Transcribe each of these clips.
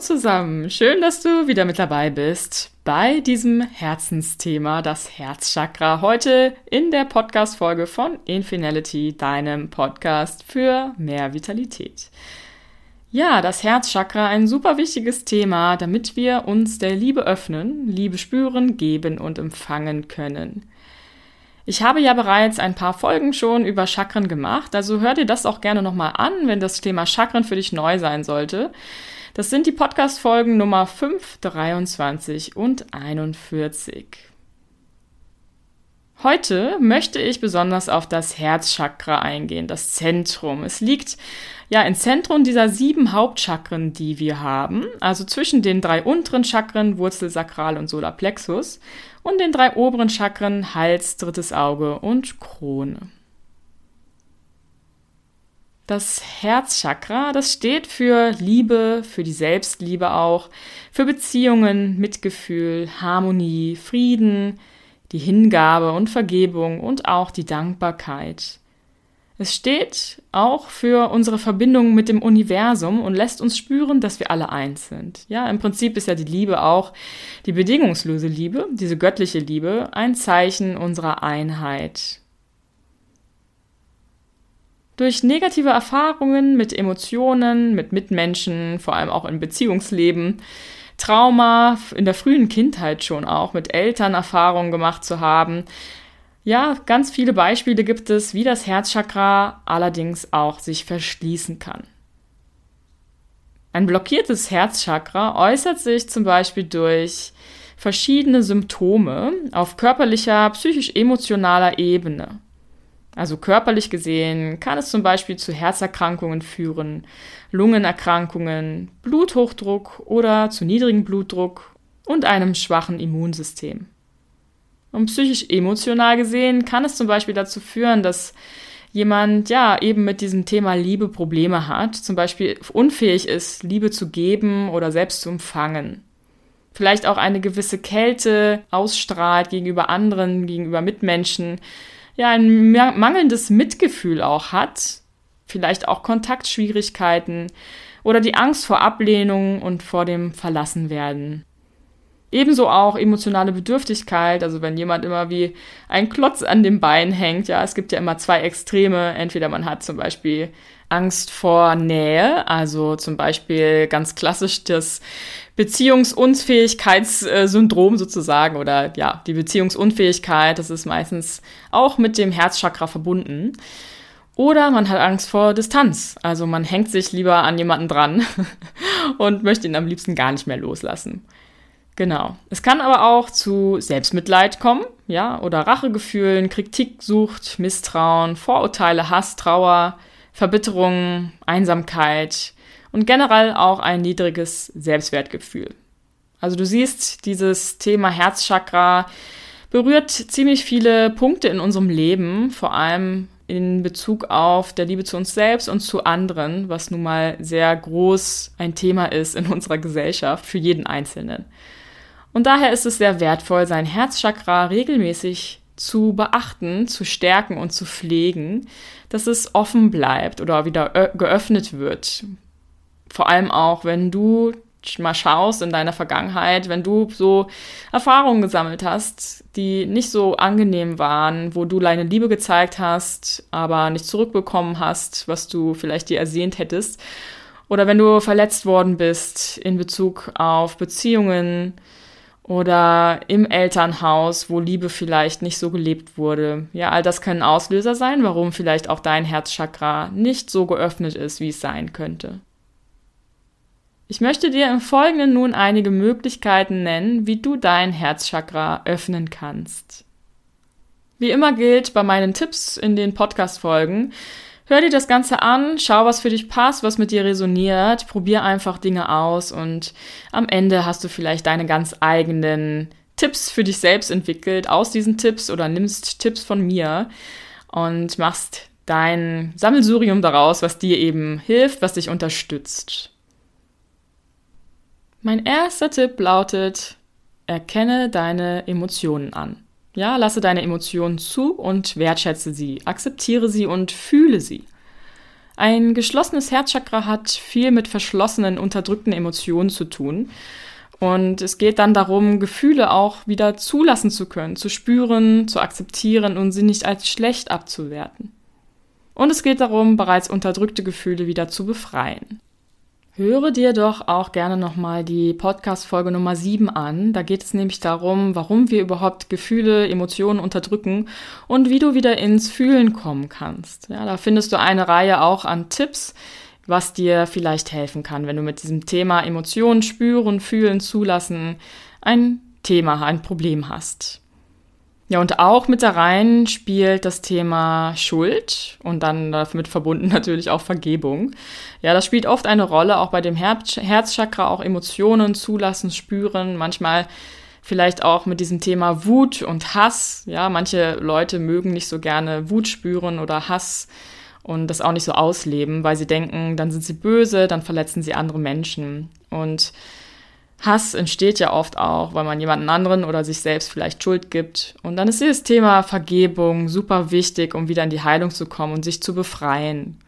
zusammen, schön, dass du wieder mit dabei bist bei diesem Herzensthema, das Herzchakra, heute in der Podcast-Folge von Infinality, deinem Podcast für mehr Vitalität. Ja, das Herzchakra, ein super wichtiges Thema, damit wir uns der Liebe öffnen, Liebe spüren, geben und empfangen können. Ich habe ja bereits ein paar Folgen schon über Chakren gemacht, also hör dir das auch gerne nochmal an, wenn das Thema Chakren für dich neu sein sollte. Das sind die Podcast-Folgen Nummer 5, 23 und 41. Heute möchte ich besonders auf das Herzchakra eingehen, das Zentrum. Es liegt ja im Zentrum dieser sieben Hauptchakren, die wir haben, also zwischen den drei unteren Chakren, Wurzel, Sakral und Solarplexus, und den drei oberen Chakren, Hals, drittes Auge und Krone. Das Herzchakra, das steht für Liebe, für die Selbstliebe auch, für Beziehungen, Mitgefühl, Harmonie, Frieden, die Hingabe und Vergebung und auch die Dankbarkeit. Es steht auch für unsere Verbindung mit dem Universum und lässt uns spüren, dass wir alle eins sind. Ja, im Prinzip ist ja die Liebe auch die bedingungslose Liebe, diese göttliche Liebe, ein Zeichen unserer Einheit. Durch negative Erfahrungen mit Emotionen, mit Mitmenschen, vor allem auch im Beziehungsleben, Trauma in der frühen Kindheit schon auch, mit Eltern Erfahrungen gemacht zu haben. Ja, ganz viele Beispiele gibt es, wie das Herzchakra allerdings auch sich verschließen kann. Ein blockiertes Herzchakra äußert sich zum Beispiel durch verschiedene Symptome auf körperlicher, psychisch-emotionaler Ebene. Also körperlich gesehen kann es zum Beispiel zu Herzerkrankungen führen, Lungenerkrankungen, Bluthochdruck oder zu niedrigem Blutdruck und einem schwachen Immunsystem. Und psychisch-emotional gesehen kann es zum Beispiel dazu führen, dass jemand ja eben mit diesem Thema Liebe Probleme hat, zum Beispiel unfähig ist, Liebe zu geben oder selbst zu empfangen. Vielleicht auch eine gewisse Kälte ausstrahlt gegenüber anderen, gegenüber Mitmenschen ja ein mangelndes Mitgefühl auch hat, vielleicht auch Kontaktschwierigkeiten oder die Angst vor Ablehnung und vor dem Verlassenwerden. Ebenso auch emotionale Bedürftigkeit, also wenn jemand immer wie ein Klotz an dem Bein hängt, ja, es gibt ja immer zwei Extreme. Entweder man hat zum Beispiel Angst vor Nähe, also zum Beispiel ganz klassisch das Beziehungsunfähigkeitssyndrom sozusagen oder ja, die Beziehungsunfähigkeit, das ist meistens auch mit dem Herzchakra verbunden. Oder man hat Angst vor Distanz, also man hängt sich lieber an jemanden dran und möchte ihn am liebsten gar nicht mehr loslassen. Genau. Es kann aber auch zu Selbstmitleid kommen, ja, oder Rachegefühlen, Kritiksucht, Misstrauen, Vorurteile, Hass, Trauer, Verbitterung, Einsamkeit und generell auch ein niedriges Selbstwertgefühl. Also du siehst, dieses Thema Herzchakra berührt ziemlich viele Punkte in unserem Leben, vor allem in Bezug auf der Liebe zu uns selbst und zu anderen, was nun mal sehr groß ein Thema ist in unserer Gesellschaft für jeden Einzelnen. Und daher ist es sehr wertvoll, sein Herzchakra regelmäßig zu beachten, zu stärken und zu pflegen, dass es offen bleibt oder wieder geöffnet wird. Vor allem auch, wenn du mal schaust in deiner Vergangenheit, wenn du so Erfahrungen gesammelt hast, die nicht so angenehm waren, wo du deine Liebe gezeigt hast, aber nicht zurückbekommen hast, was du vielleicht dir ersehnt hättest. Oder wenn du verletzt worden bist in Bezug auf Beziehungen, oder im Elternhaus, wo Liebe vielleicht nicht so gelebt wurde. Ja, all das können Auslöser sein, warum vielleicht auch dein Herzchakra nicht so geöffnet ist, wie es sein könnte. Ich möchte dir im Folgenden nun einige Möglichkeiten nennen, wie du dein Herzchakra öffnen kannst. Wie immer gilt bei meinen Tipps in den Podcast-Folgen, Hör dir das Ganze an, schau, was für dich passt, was mit dir resoniert, probier einfach Dinge aus und am Ende hast du vielleicht deine ganz eigenen Tipps für dich selbst entwickelt aus diesen Tipps oder nimmst Tipps von mir und machst dein Sammelsurium daraus, was dir eben hilft, was dich unterstützt. Mein erster Tipp lautet, erkenne deine Emotionen an. Ja, lasse deine Emotionen zu und wertschätze sie, akzeptiere sie und fühle sie. Ein geschlossenes Herzchakra hat viel mit verschlossenen, unterdrückten Emotionen zu tun. Und es geht dann darum, Gefühle auch wieder zulassen zu können, zu spüren, zu akzeptieren und sie nicht als schlecht abzuwerten. Und es geht darum, bereits unterdrückte Gefühle wieder zu befreien. Höre dir doch auch gerne nochmal die Podcast-Folge Nummer 7 an. Da geht es nämlich darum, warum wir überhaupt Gefühle, Emotionen unterdrücken und wie du wieder ins Fühlen kommen kannst. Ja, da findest du eine Reihe auch an Tipps, was dir vielleicht helfen kann, wenn du mit diesem Thema Emotionen spüren, fühlen, zulassen ein Thema, ein Problem hast. Ja, und auch mit da rein spielt das Thema Schuld und dann damit verbunden natürlich auch Vergebung. Ja, das spielt oft eine Rolle, auch bei dem Herzchakra, auch Emotionen zulassen, spüren, manchmal vielleicht auch mit diesem Thema Wut und Hass. Ja, manche Leute mögen nicht so gerne Wut spüren oder Hass und das auch nicht so ausleben, weil sie denken, dann sind sie böse, dann verletzen sie andere Menschen. Und Hass entsteht ja oft auch, weil man jemanden anderen oder sich selbst vielleicht Schuld gibt. Und dann ist dieses Thema Vergebung super wichtig, um wieder in die Heilung zu kommen und sich zu befreien.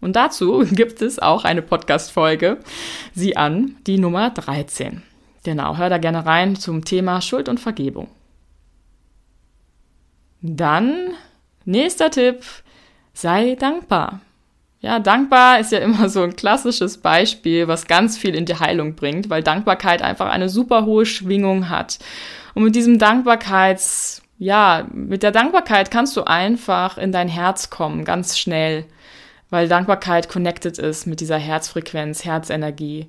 Und dazu gibt es auch eine Podcast-Folge, sie an, die Nummer 13. Genau, hör da gerne rein zum Thema Schuld und Vergebung. Dann, nächster Tipp, sei dankbar. Ja, dankbar ist ja immer so ein klassisches Beispiel, was ganz viel in die Heilung bringt, weil Dankbarkeit einfach eine super hohe Schwingung hat. Und mit diesem Dankbarkeits, ja, mit der Dankbarkeit kannst du einfach in dein Herz kommen, ganz schnell, weil Dankbarkeit connected ist mit dieser Herzfrequenz, Herzenergie.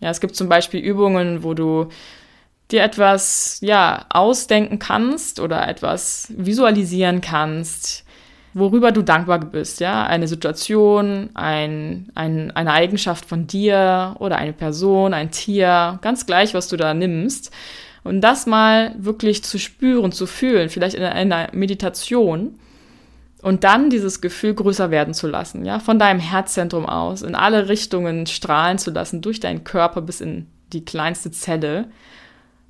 Ja, es gibt zum Beispiel Übungen, wo du dir etwas, ja, ausdenken kannst oder etwas visualisieren kannst, worüber du dankbar bist, ja, eine Situation, ein, ein, eine Eigenschaft von dir oder eine Person, ein Tier, ganz gleich, was du da nimmst. Und das mal wirklich zu spüren, zu fühlen, vielleicht in einer Meditation und dann dieses Gefühl größer werden zu lassen, ja, von deinem Herzzentrum aus, in alle Richtungen strahlen zu lassen, durch deinen Körper bis in die kleinste Zelle.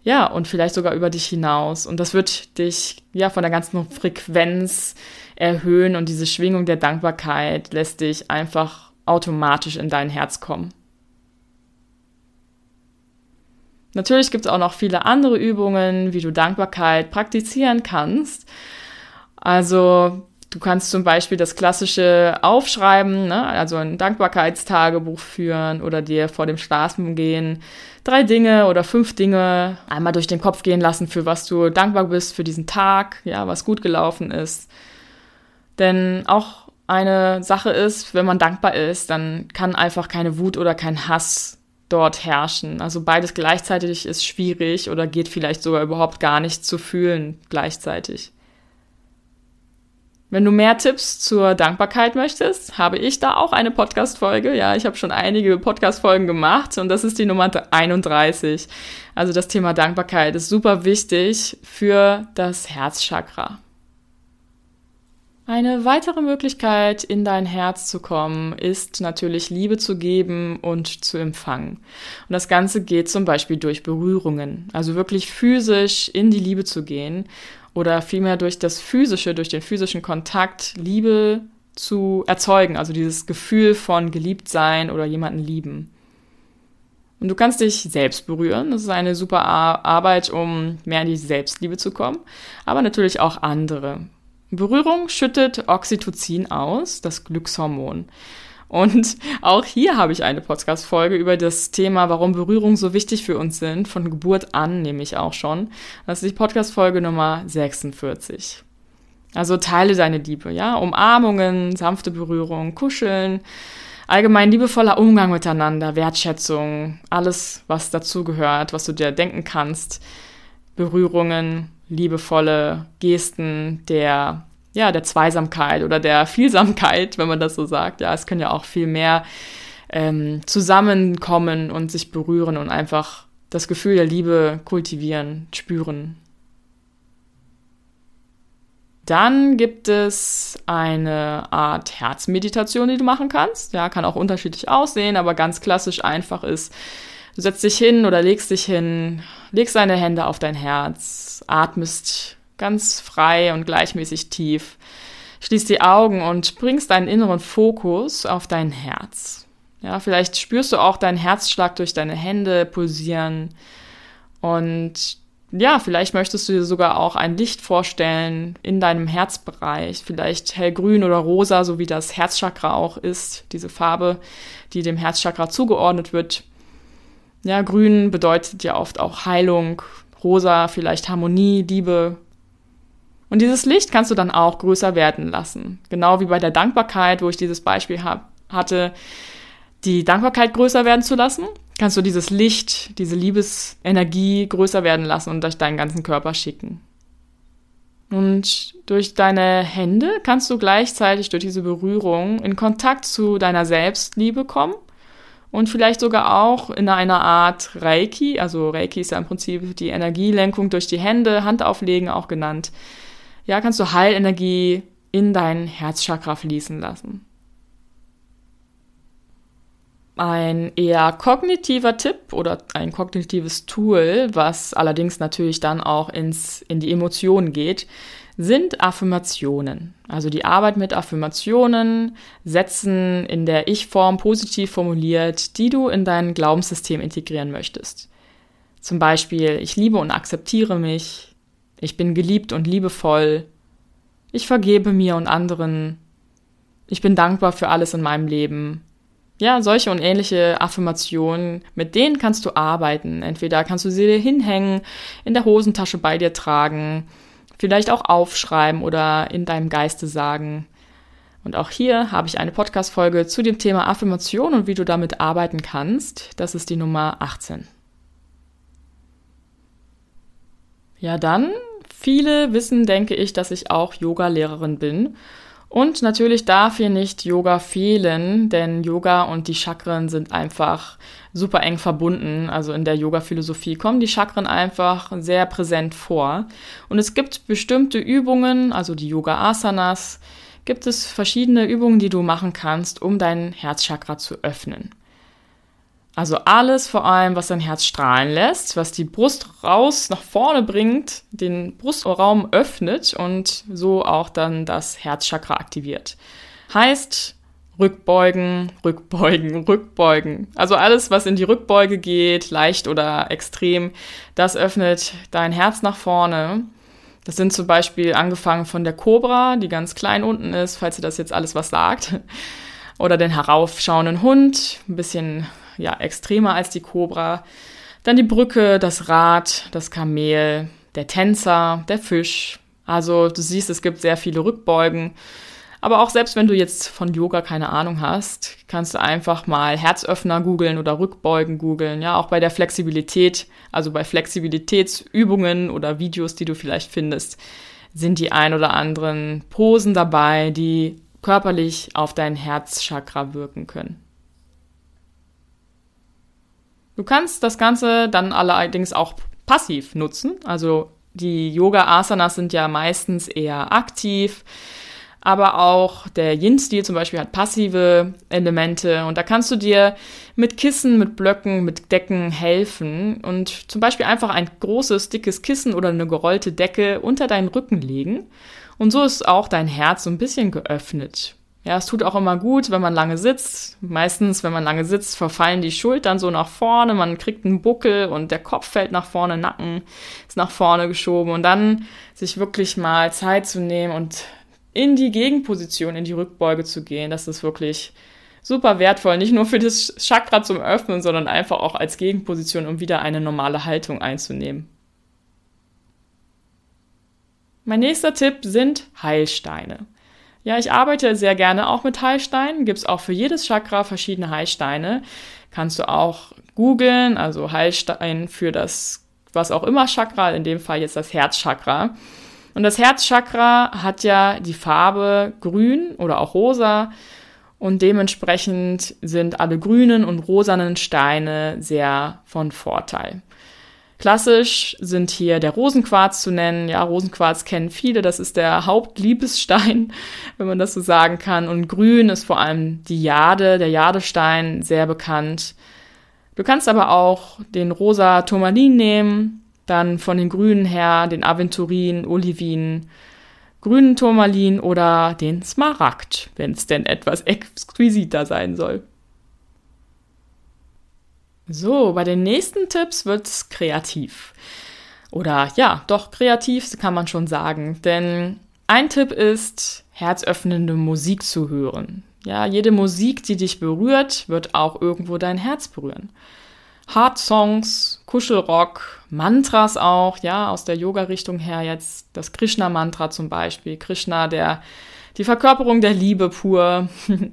Ja, und vielleicht sogar über dich hinaus. Und das wird dich, ja, von der ganzen Frequenz erhöhen und diese Schwingung der Dankbarkeit lässt dich einfach automatisch in dein Herz kommen. Natürlich gibt es auch noch viele andere Übungen, wie du Dankbarkeit praktizieren kannst. Also du kannst zum Beispiel das klassische Aufschreiben, ne? also ein Dankbarkeitstagebuch führen oder dir vor dem Schlafengehen drei Dinge oder fünf Dinge einmal durch den Kopf gehen lassen, für was du dankbar bist für diesen Tag, ja, was gut gelaufen ist. Denn auch eine Sache ist, wenn man dankbar ist, dann kann einfach keine Wut oder kein Hass dort herrschen. Also beides gleichzeitig ist schwierig oder geht vielleicht sogar überhaupt gar nicht zu fühlen gleichzeitig. Wenn du mehr Tipps zur Dankbarkeit möchtest, habe ich da auch eine Podcast-Folge. Ja, ich habe schon einige Podcast-Folgen gemacht und das ist die Nummer 31. Also das Thema Dankbarkeit ist super wichtig für das Herzchakra. Eine weitere Möglichkeit, in dein Herz zu kommen, ist natürlich Liebe zu geben und zu empfangen. Und das Ganze geht zum Beispiel durch Berührungen, also wirklich physisch in die Liebe zu gehen oder vielmehr durch das physische, durch den physischen Kontakt Liebe zu erzeugen, also dieses Gefühl von geliebt sein oder jemanden lieben. Und du kannst dich selbst berühren. Das ist eine super Arbeit, um mehr in die Selbstliebe zu kommen, aber natürlich auch andere. Berührung schüttet Oxytocin aus, das Glückshormon. Und auch hier habe ich eine Podcast-Folge über das Thema, warum Berührungen so wichtig für uns sind, von Geburt an nämlich auch schon. Das ist die Podcast-Folge Nummer 46. Also teile deine Liebe, ja? Umarmungen, sanfte Berührung, Kuscheln, allgemein liebevoller Umgang miteinander, Wertschätzung, alles, was dazugehört, was du dir denken kannst. Berührungen, liebevolle Gesten der, ja, der Zweisamkeit oder der Vielsamkeit, wenn man das so sagt. Ja, es können ja auch viel mehr ähm, zusammenkommen und sich berühren und einfach das Gefühl der Liebe kultivieren, spüren. Dann gibt es eine Art Herzmeditation, die du machen kannst. Ja, kann auch unterschiedlich aussehen, aber ganz klassisch einfach ist, du setzt dich hin oder legst dich hin, legst deine Hände auf dein Herz, atmest ganz frei und gleichmäßig tief. Schließ die Augen und bringst deinen inneren Fokus auf dein Herz. Ja, vielleicht spürst du auch deinen Herzschlag durch deine Hände pulsieren. Und ja, vielleicht möchtest du dir sogar auch ein Licht vorstellen in deinem Herzbereich. Vielleicht hellgrün oder rosa, so wie das Herzchakra auch ist. Diese Farbe, die dem Herzchakra zugeordnet wird. Ja, grün bedeutet ja oft auch Heilung. Rosa vielleicht Harmonie, Liebe, und dieses Licht kannst du dann auch größer werden lassen. Genau wie bei der Dankbarkeit, wo ich dieses Beispiel hab, hatte, die Dankbarkeit größer werden zu lassen, kannst du dieses Licht, diese Liebesenergie größer werden lassen und durch deinen ganzen Körper schicken. Und durch deine Hände kannst du gleichzeitig durch diese Berührung in Kontakt zu deiner Selbstliebe kommen und vielleicht sogar auch in einer Art Reiki, also Reiki ist ja im Prinzip die Energielenkung durch die Hände, Handauflegen auch genannt, ja, kannst du Heilenergie in dein Herzchakra fließen lassen. Ein eher kognitiver Tipp oder ein kognitives Tool, was allerdings natürlich dann auch ins, in die Emotionen geht, sind Affirmationen. Also die Arbeit mit Affirmationen, Sätzen in der Ich-Form positiv formuliert, die du in dein Glaubenssystem integrieren möchtest. Zum Beispiel, ich liebe und akzeptiere mich, ich bin geliebt und liebevoll. Ich vergebe mir und anderen. Ich bin dankbar für alles in meinem Leben. Ja, solche und ähnliche Affirmationen, mit denen kannst du arbeiten. Entweder kannst du sie dir hinhängen, in der Hosentasche bei dir tragen, vielleicht auch aufschreiben oder in deinem Geiste sagen. Und auch hier habe ich eine Podcast-Folge zu dem Thema Affirmation und wie du damit arbeiten kannst. Das ist die Nummer 18. Ja, dann Viele wissen, denke ich, dass ich auch Yoga-Lehrerin bin. Und natürlich darf hier nicht Yoga fehlen, denn Yoga und die Chakren sind einfach super eng verbunden. Also in der Yoga-Philosophie kommen die Chakren einfach sehr präsent vor. Und es gibt bestimmte Übungen, also die Yoga-Asanas, gibt es verschiedene Übungen, die du machen kannst, um dein Herzchakra zu öffnen. Also alles vor allem, was dein Herz strahlen lässt, was die Brust raus nach vorne bringt, den Brustraum öffnet und so auch dann das Herzchakra aktiviert. Heißt Rückbeugen, Rückbeugen, Rückbeugen. Also alles, was in die Rückbeuge geht, leicht oder extrem, das öffnet dein Herz nach vorne. Das sind zum Beispiel angefangen von der Cobra, die ganz klein unten ist, falls ihr das jetzt alles was sagt. Oder den heraufschauenden Hund, ein bisschen ja, extremer als die Kobra. Dann die Brücke, das Rad, das Kamel, der Tänzer, der Fisch. Also du siehst, es gibt sehr viele Rückbeugen. Aber auch selbst wenn du jetzt von Yoga keine Ahnung hast, kannst du einfach mal Herzöffner googeln oder Rückbeugen googeln. Ja, auch bei der Flexibilität, also bei Flexibilitätsübungen oder Videos, die du vielleicht findest, sind die ein oder anderen Posen dabei, die körperlich auf dein Herzchakra wirken können. Du kannst das Ganze dann allerdings auch passiv nutzen. Also die Yoga-Asanas sind ja meistens eher aktiv, aber auch der Yin-Stil zum Beispiel hat passive Elemente und da kannst du dir mit Kissen, mit Blöcken, mit Decken helfen und zum Beispiel einfach ein großes, dickes Kissen oder eine gerollte Decke unter deinen Rücken legen und so ist auch dein Herz so ein bisschen geöffnet. Ja, es tut auch immer gut, wenn man lange sitzt. Meistens, wenn man lange sitzt, verfallen die Schultern so nach vorne, man kriegt einen Buckel und der Kopf fällt nach vorne, Nacken ist nach vorne geschoben und dann sich wirklich mal Zeit zu nehmen und in die Gegenposition, in die Rückbeuge zu gehen, das ist wirklich super wertvoll, nicht nur für das Chakra zum Öffnen, sondern einfach auch als Gegenposition, um wieder eine normale Haltung einzunehmen. Mein nächster Tipp sind Heilsteine. Ja, ich arbeite sehr gerne auch mit Heilsteinen. Gibt es auch für jedes Chakra verschiedene Heilsteine. Kannst du auch googeln, also Heilstein für das, was auch immer Chakra, in dem Fall jetzt das Herzchakra. Und das Herzchakra hat ja die Farbe grün oder auch rosa. Und dementsprechend sind alle grünen und rosanen Steine sehr von Vorteil. Klassisch sind hier der Rosenquarz zu nennen. Ja, Rosenquarz kennen viele. Das ist der Hauptliebesstein, wenn man das so sagen kann. Und grün ist vor allem die Jade, der Jadestein, sehr bekannt. Du kannst aber auch den rosa Turmalin nehmen, dann von den Grünen her den Aventurin, Olivin. grünen Turmalin oder den Smaragd, wenn es denn etwas exquisiter sein soll. So, bei den nächsten Tipps wird's kreativ. Oder ja, doch kreativ kann man schon sagen. Denn ein Tipp ist, herzöffnende Musik zu hören. Ja, jede Musik, die dich berührt, wird auch irgendwo dein Herz berühren. Hard Songs, Kuschelrock, Mantras auch, ja, aus der Yoga-Richtung her jetzt das Krishna-Mantra zum Beispiel. Krishna, der, die Verkörperung der Liebe pur.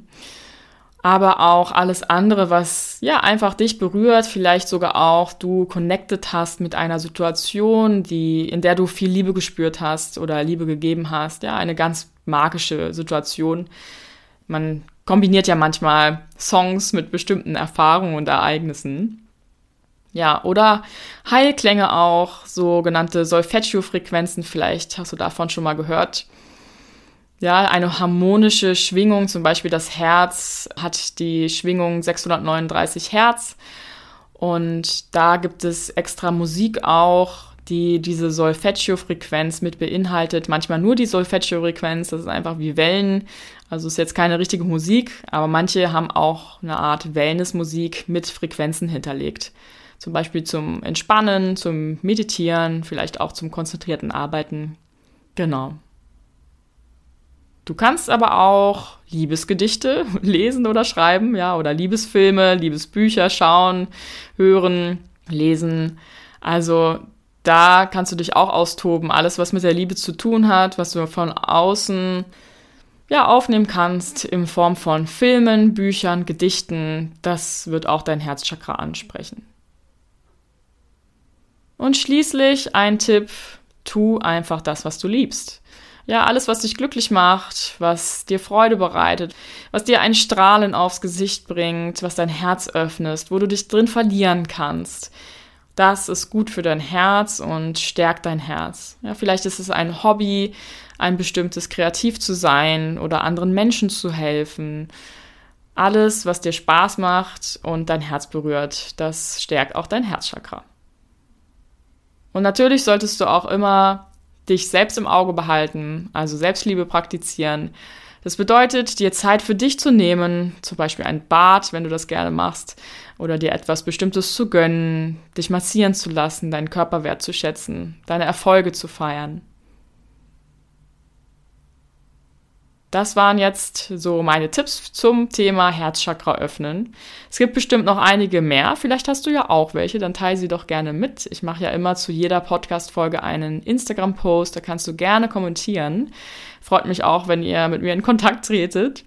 aber auch alles andere, was ja einfach dich berührt, vielleicht sogar auch du connected hast mit einer Situation, die, in der du viel Liebe gespürt hast oder Liebe gegeben hast. Ja, eine ganz magische Situation. Man kombiniert ja manchmal Songs mit bestimmten Erfahrungen und Ereignissen. Ja, oder Heilklänge auch, sogenannte Solfeggio-Frequenzen, vielleicht hast du davon schon mal gehört ja, eine harmonische Schwingung, zum Beispiel das Herz hat die Schwingung 639 Hertz und da gibt es extra Musik auch, die diese Solfeggio-Frequenz mit beinhaltet. Manchmal nur die Solfeggio-Frequenz, das ist einfach wie Wellen. Also ist jetzt keine richtige Musik, aber manche haben auch eine Art Wellnessmusik mit Frequenzen hinterlegt. Zum Beispiel zum Entspannen, zum Meditieren, vielleicht auch zum konzentrierten Arbeiten. Genau. Du kannst aber auch Liebesgedichte lesen oder schreiben, ja, oder Liebesfilme, Liebesbücher schauen, hören, lesen. Also da kannst du dich auch austoben. Alles, was mit der Liebe zu tun hat, was du von außen ja, aufnehmen kannst in Form von Filmen, Büchern, Gedichten, das wird auch dein Herzchakra ansprechen. Und schließlich ein Tipp, tu einfach das, was du liebst ja, alles, was dich glücklich macht, was dir Freude bereitet, was dir ein Strahlen aufs Gesicht bringt, was dein Herz öffnest, wo du dich drin verlieren kannst. Das ist gut für dein Herz und stärkt dein Herz. Ja, vielleicht ist es ein Hobby, ein bestimmtes Kreativ zu sein oder anderen Menschen zu helfen. Alles, was dir Spaß macht und dein Herz berührt, das stärkt auch dein Herzchakra. Und natürlich solltest du auch immer dich selbst im Auge behalten, also Selbstliebe praktizieren. Das bedeutet, dir Zeit für dich zu nehmen, zum Beispiel ein Bad, wenn du das gerne machst, oder dir etwas Bestimmtes zu gönnen, dich massieren zu lassen, deinen Körper wertzuschätzen, deine Erfolge zu feiern. Das waren jetzt so meine Tipps zum Thema Herzchakra öffnen. Es gibt bestimmt noch einige mehr. Vielleicht hast du ja auch welche, dann teile sie doch gerne mit. Ich mache ja immer zu jeder Podcast-Folge einen Instagram-Post, da kannst du gerne kommentieren. Freut mich auch, wenn ihr mit mir in Kontakt tretet.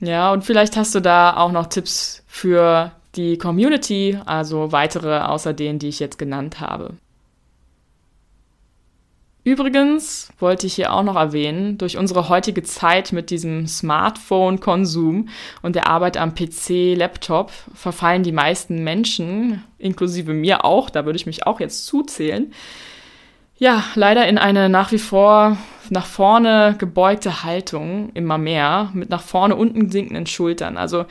Ja, und vielleicht hast du da auch noch Tipps für die Community, also weitere außer denen, die ich jetzt genannt habe. Übrigens wollte ich hier auch noch erwähnen, durch unsere heutige Zeit mit diesem Smartphone-Konsum und der Arbeit am PC, Laptop verfallen die meisten Menschen, inklusive mir auch, da würde ich mich auch jetzt zuzählen, ja, leider in eine nach wie vor nach vorne gebeugte Haltung immer mehr, mit nach vorne unten sinkenden Schultern. Also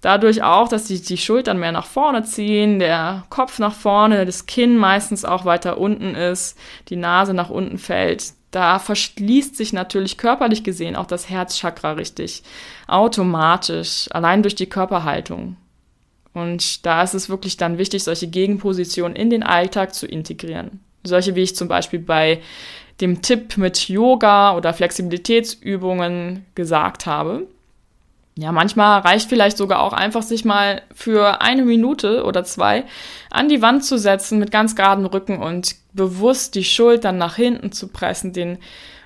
Dadurch auch, dass sich die Schultern mehr nach vorne ziehen, der Kopf nach vorne, das Kinn meistens auch weiter unten ist, die Nase nach unten fällt. Da verschließt sich natürlich körperlich gesehen auch das Herzchakra richtig. Automatisch, allein durch die Körperhaltung. Und da ist es wirklich dann wichtig, solche Gegenpositionen in den Alltag zu integrieren. Solche wie ich zum Beispiel bei dem Tipp mit Yoga oder Flexibilitätsübungen gesagt habe. Ja, manchmal reicht vielleicht sogar auch einfach, sich mal für eine Minute oder zwei an die Wand zu setzen mit ganz geraden Rücken und bewusst die Schultern nach hinten zu pressen, den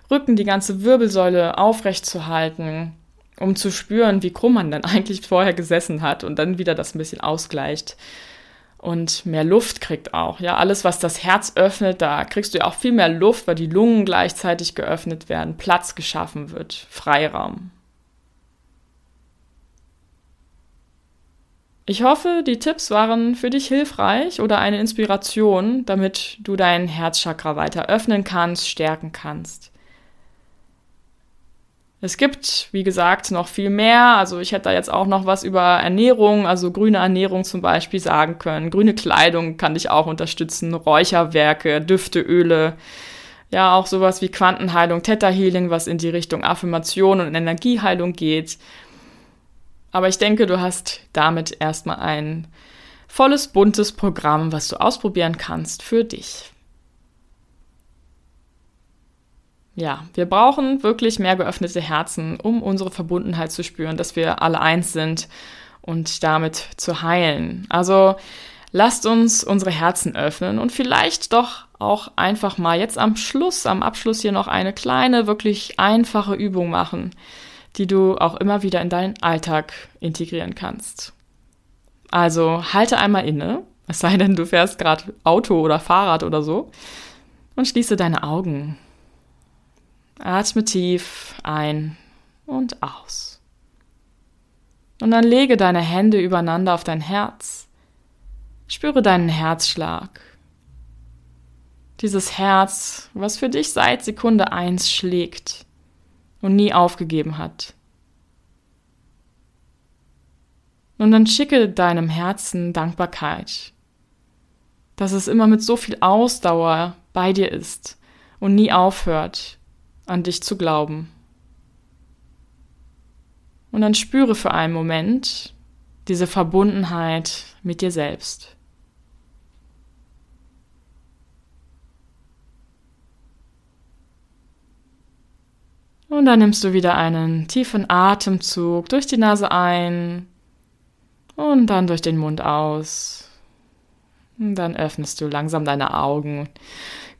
Rücken, die ganze Wirbelsäule aufrecht zu halten, um zu spüren, wie krumm man dann eigentlich vorher gesessen hat und dann wieder das ein bisschen ausgleicht und mehr Luft kriegt auch. Ja, alles, was das Herz öffnet, da kriegst du ja auch viel mehr Luft, weil die Lungen gleichzeitig geöffnet werden, Platz geschaffen wird, Freiraum. Ich hoffe, die Tipps waren für dich hilfreich oder eine Inspiration, damit du dein Herzchakra weiter öffnen kannst, stärken kannst. Es gibt, wie gesagt, noch viel mehr. Also ich hätte da jetzt auch noch was über Ernährung, also grüne Ernährung zum Beispiel sagen können. Grüne Kleidung kann dich auch unterstützen, Räucherwerke, Düfte, Öle. Ja, auch sowas wie Quantenheilung, Theta Healing, was in die Richtung Affirmation und Energieheilung geht. Aber ich denke, du hast damit erstmal ein volles, buntes Programm, was du ausprobieren kannst für dich. Ja, wir brauchen wirklich mehr geöffnete Herzen, um unsere Verbundenheit zu spüren, dass wir alle eins sind und damit zu heilen. Also lasst uns unsere Herzen öffnen und vielleicht doch auch einfach mal jetzt am Schluss, am Abschluss hier noch eine kleine, wirklich einfache Übung machen, die du auch immer wieder in deinen Alltag integrieren kannst. Also halte einmal inne, es sei denn, du fährst gerade Auto oder Fahrrad oder so, und schließe deine Augen. Atme tief ein und aus. Und dann lege deine Hände übereinander auf dein Herz. Spüre deinen Herzschlag. Dieses Herz, was für dich seit Sekunde eins schlägt und nie aufgegeben hat. Und dann schicke deinem Herzen Dankbarkeit, dass es immer mit so viel Ausdauer bei dir ist und nie aufhört, an dich zu glauben. Und dann spüre für einen Moment diese Verbundenheit mit dir selbst. Und dann nimmst du wieder einen tiefen Atemzug durch die Nase ein und dann durch den Mund aus. Und dann öffnest du langsam deine Augen,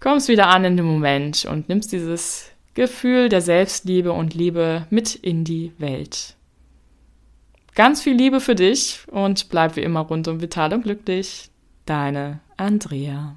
kommst wieder an in den Moment und nimmst dieses Gefühl der Selbstliebe und Liebe mit in die Welt. Ganz viel Liebe für dich und bleib wie immer rundum vital und glücklich. Deine Andrea.